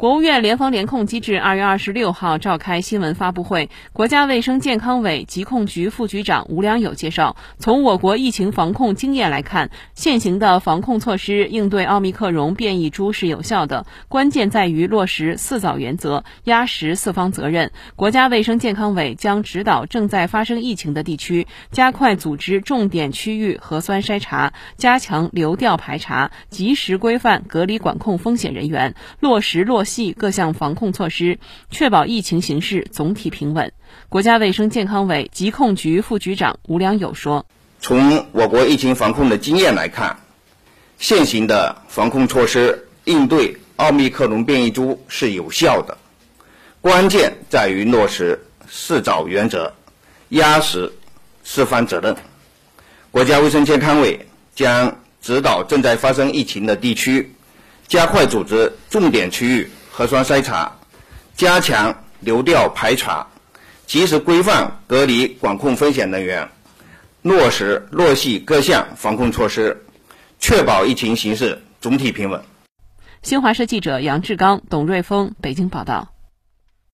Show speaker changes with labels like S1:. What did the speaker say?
S1: 国务院联防联控机制二月二十六号召开新闻发布会，国家卫生健康委疾控局副局长吴良友介绍，从我国疫情防控经验来看，现行的防控措施应对奥密克戎变异株是有效的，关键在于落实四早原则，压实四方责任。国家卫生健康委将指导正在发生疫情的地区，加快组织重点区域核酸筛查，加强流调排查，及时规范隔离管控风险人员，落实落。系各项防控措施，确保疫情形势总体平稳。国家卫生健康委疾控局副局长吴良友说：“
S2: 从我国疫情防控的经验来看，现行的防控措施应对奥密克戎变异株是有效的，关键在于落实四早原则，压实四方责任。国家卫生健康委将指导正在发生疫情的地区，加快组织重点区域。”核酸筛查，加强流调排查，及时规范隔离管控风险人员，落实落细各项防控措施，确保疫情形势总体平稳。
S1: 新华社记者杨志刚、董瑞峰北京报道。